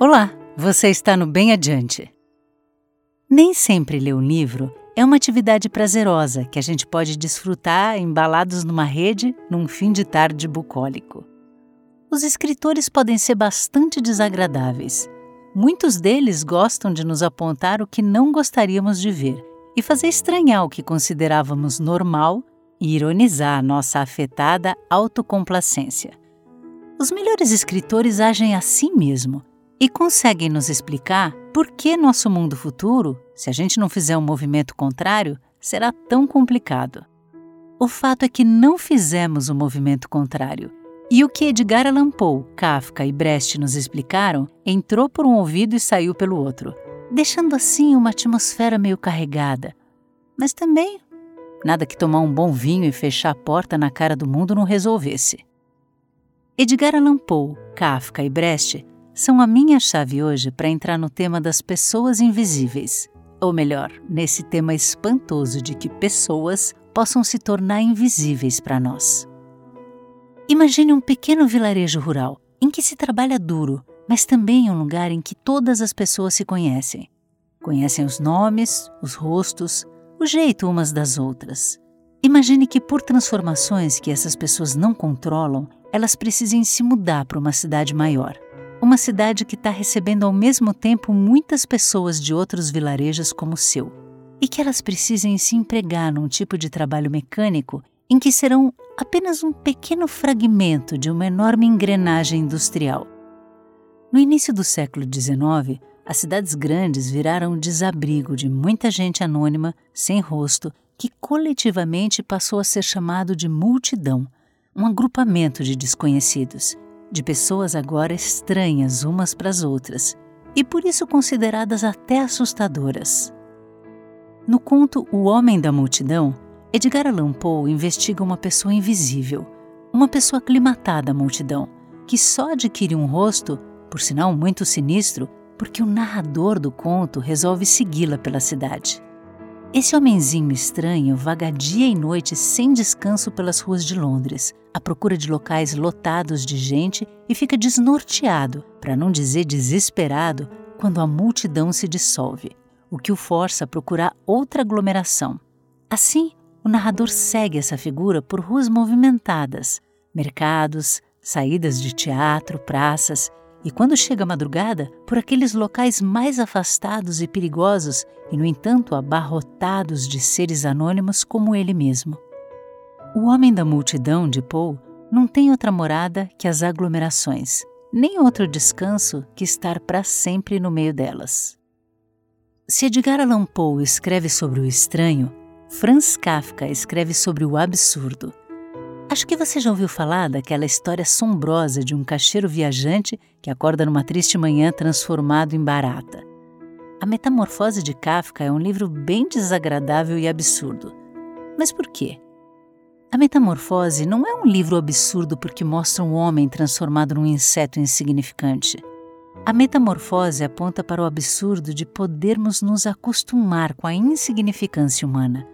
Olá, você está no Bem Adiante. Nem sempre ler um livro é uma atividade prazerosa que a gente pode desfrutar embalados numa rede num fim de tarde bucólico. Os escritores podem ser bastante desagradáveis. Muitos deles gostam de nos apontar o que não gostaríamos de ver e fazer estranhar o que considerávamos normal e ironizar nossa afetada autocomplacência. Os melhores escritores agem assim mesmo e conseguem nos explicar por que nosso mundo futuro, se a gente não fizer um movimento contrário, será tão complicado. O fato é que não fizemos o um movimento contrário. E o que Edgar Allan Poe, Kafka e Brecht nos explicaram entrou por um ouvido e saiu pelo outro, deixando assim uma atmosfera meio carregada. Mas também nada que tomar um bom vinho e fechar a porta na cara do mundo não resolvesse. Edgar Allan Poe, Kafka e Brecht são a minha chave hoje para entrar no tema das pessoas invisíveis, ou melhor, nesse tema espantoso de que pessoas possam se tornar invisíveis para nós. Imagine um pequeno vilarejo rural em que se trabalha duro, mas também um lugar em que todas as pessoas se conhecem. Conhecem os nomes, os rostos, o jeito umas das outras. Imagine que, por transformações que essas pessoas não controlam, elas precisem se mudar para uma cidade maior uma cidade que está recebendo ao mesmo tempo muitas pessoas de outros vilarejos como o seu, e que elas precisem se empregar num tipo de trabalho mecânico em que serão apenas um pequeno fragmento de uma enorme engrenagem industrial. No início do século XIX, as cidades grandes viraram o desabrigo de muita gente anônima, sem rosto, que coletivamente passou a ser chamado de multidão, um agrupamento de desconhecidos de pessoas agora estranhas umas para as outras e por isso consideradas até assustadoras. No conto O Homem da Multidão, Edgar Allan Poe investiga uma pessoa invisível, uma pessoa aclimatada à multidão, que só adquire um rosto, por sinal muito sinistro, porque o narrador do conto resolve segui-la pela cidade. Esse homenzinho estranho vagadia dia e noite sem descanso pelas ruas de Londres, à procura de locais lotados de gente e fica desnorteado, para não dizer desesperado, quando a multidão se dissolve, o que o força a procurar outra aglomeração. Assim, o narrador segue essa figura por ruas movimentadas, mercados, saídas de teatro, praças e quando chega a madrugada, por aqueles locais mais afastados e perigosos e, no entanto, abarrotados de seres anônimos como ele mesmo. O homem da multidão de Poe não tem outra morada que as aglomerações, nem outro descanso que estar para sempre no meio delas. Se Edgar Allan Poe escreve sobre o estranho, Franz Kafka escreve sobre o absurdo. Acho que você já ouviu falar daquela história assombrosa de um caixeiro viajante que acorda numa triste manhã transformado em barata. A Metamorfose de Kafka é um livro bem desagradável e absurdo. Mas por quê? A Metamorfose não é um livro absurdo porque mostra um homem transformado num inseto insignificante. A metamorfose aponta para o absurdo de podermos nos acostumar com a insignificância humana.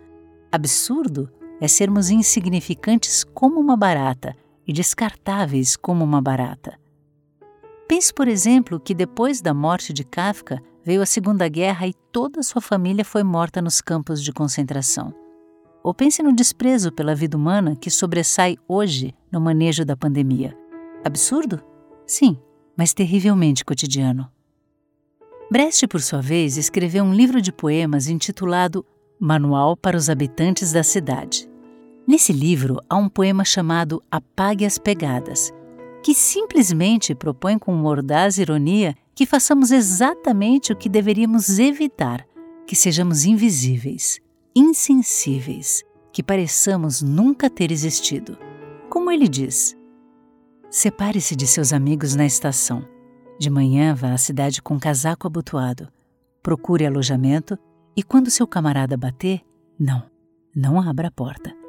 Absurdo é sermos insignificantes como uma barata e descartáveis como uma barata. Pense, por exemplo, que depois da morte de Kafka veio a Segunda Guerra e toda a sua família foi morta nos campos de concentração. Ou pense no desprezo pela vida humana que sobressai hoje no manejo da pandemia. Absurdo? Sim, mas terrivelmente cotidiano. Brecht, por sua vez, escreveu um livro de poemas intitulado Manual para os Habitantes da Cidade. Nesse livro há um poema chamado Apague as Pegadas, que simplesmente propõe com mordaz ironia que façamos exatamente o que deveríamos evitar, que sejamos invisíveis, insensíveis, que pareçamos nunca ter existido. Como ele diz: Separe-se de seus amigos na estação. De manhã vá à cidade com casaco abotoado. Procure alojamento e quando seu camarada bater, não, não abra a porta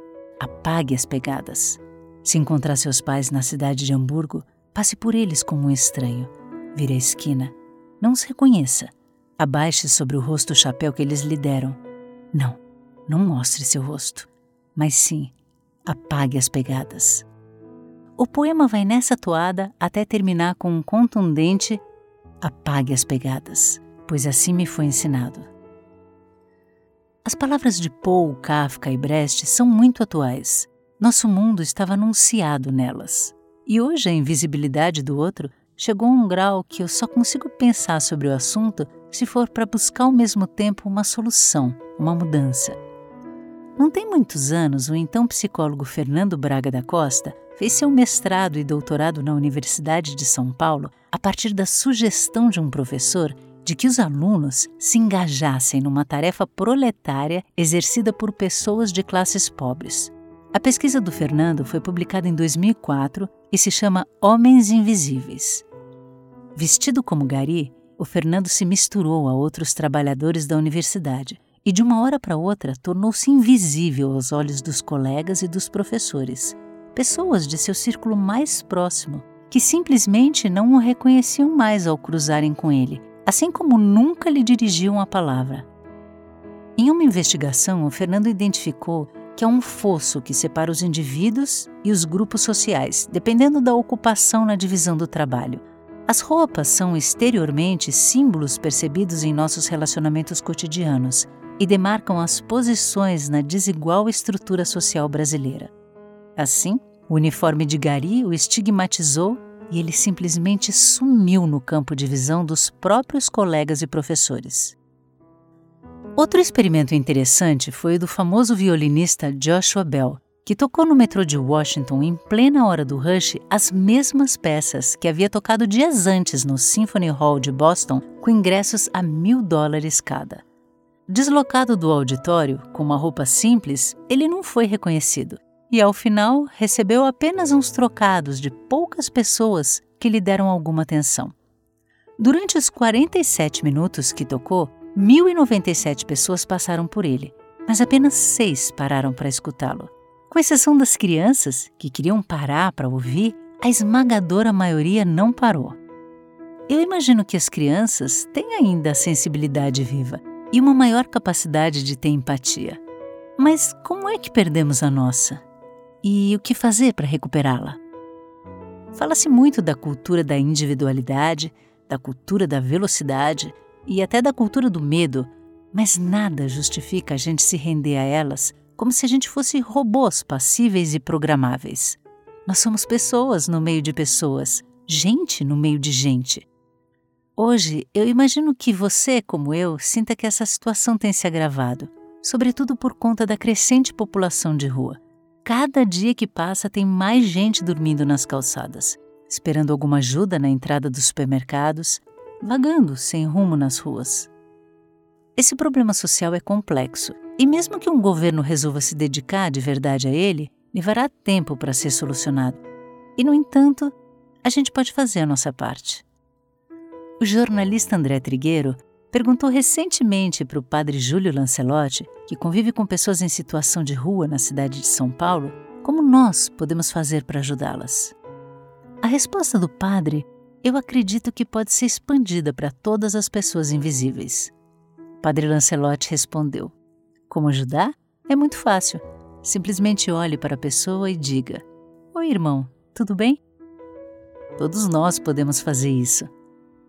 apague as pegadas. Se encontrar seus pais na cidade de Hamburgo, passe por eles como um estranho. Vire a esquina. Não os reconheça. Abaixe sobre o rosto o chapéu que eles lhe deram. Não, não mostre seu rosto. Mas sim, apague as pegadas. O poema vai nessa toada até terminar com um contundente apague as pegadas, pois assim me foi ensinado. As palavras de Poe, Kafka e Brecht são muito atuais. Nosso mundo estava anunciado nelas. E hoje a invisibilidade do outro chegou a um grau que eu só consigo pensar sobre o assunto se for para buscar ao mesmo tempo uma solução, uma mudança. Não tem muitos anos, o então psicólogo Fernando Braga da Costa fez seu mestrado e doutorado na Universidade de São Paulo a partir da sugestão de um professor de que os alunos se engajassem numa tarefa proletária exercida por pessoas de classes pobres. A pesquisa do Fernando foi publicada em 2004 e se chama Homens Invisíveis. Vestido como gari, o Fernando se misturou a outros trabalhadores da universidade e, de uma hora para outra, tornou-se invisível aos olhos dos colegas e dos professores, pessoas de seu círculo mais próximo, que simplesmente não o reconheciam mais ao cruzarem com ele assim como nunca lhe dirigiam a palavra. Em uma investigação, Fernando identificou que há um fosso que separa os indivíduos e os grupos sociais, dependendo da ocupação na divisão do trabalho. As roupas são exteriormente símbolos percebidos em nossos relacionamentos cotidianos e demarcam as posições na desigual estrutura social brasileira. Assim, o uniforme de Gari o estigmatizou e ele simplesmente sumiu no campo de visão dos próprios colegas e professores. Outro experimento interessante foi o do famoso violinista Joshua Bell, que tocou no metrô de Washington em plena hora do rush as mesmas peças que havia tocado dias antes no Symphony Hall de Boston com ingressos a mil dólares cada. Deslocado do auditório, com uma roupa simples, ele não foi reconhecido e, ao final, recebeu apenas uns trocados de poucas pessoas que lhe deram alguma atenção. Durante os 47 minutos que tocou, 1.097 pessoas passaram por ele, mas apenas seis pararam para escutá-lo. Com exceção das crianças, que queriam parar para ouvir, a esmagadora maioria não parou. Eu imagino que as crianças têm ainda a sensibilidade viva e uma maior capacidade de ter empatia. Mas como é que perdemos a nossa? E o que fazer para recuperá-la. Fala-se muito da cultura da individualidade, da cultura da velocidade e até da cultura do medo, mas nada justifica a gente se render a elas como se a gente fosse robôs passíveis e programáveis. Nós somos pessoas no meio de pessoas, gente no meio de gente. Hoje, eu imagino que você, como eu, sinta que essa situação tem se agravado, sobretudo por conta da crescente população de rua. Cada dia que passa tem mais gente dormindo nas calçadas, esperando alguma ajuda na entrada dos supermercados, vagando sem rumo nas ruas. Esse problema social é complexo e, mesmo que um governo resolva se dedicar de verdade a ele, levará tempo para ser solucionado. E, no entanto, a gente pode fazer a nossa parte. O jornalista André Trigueiro perguntou recentemente para o padre Júlio Lancelotti, que convive com pessoas em situação de rua na cidade de São Paulo, como nós podemos fazer para ajudá-las. A resposta do padre eu acredito que pode ser expandida para todas as pessoas invisíveis. Padre Lancelotti respondeu: Como ajudar? É muito fácil. Simplesmente olhe para a pessoa e diga: Oi, irmão, tudo bem? Todos nós podemos fazer isso.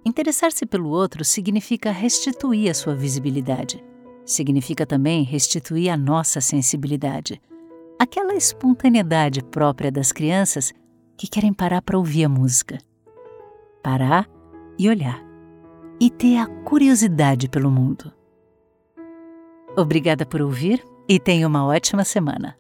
Interessar-se pelo outro significa restituir a sua visibilidade. Significa também restituir a nossa sensibilidade. Aquela espontaneidade própria das crianças que querem parar para ouvir a música. Parar e olhar. E ter a curiosidade pelo mundo. Obrigada por ouvir e tenha uma ótima semana.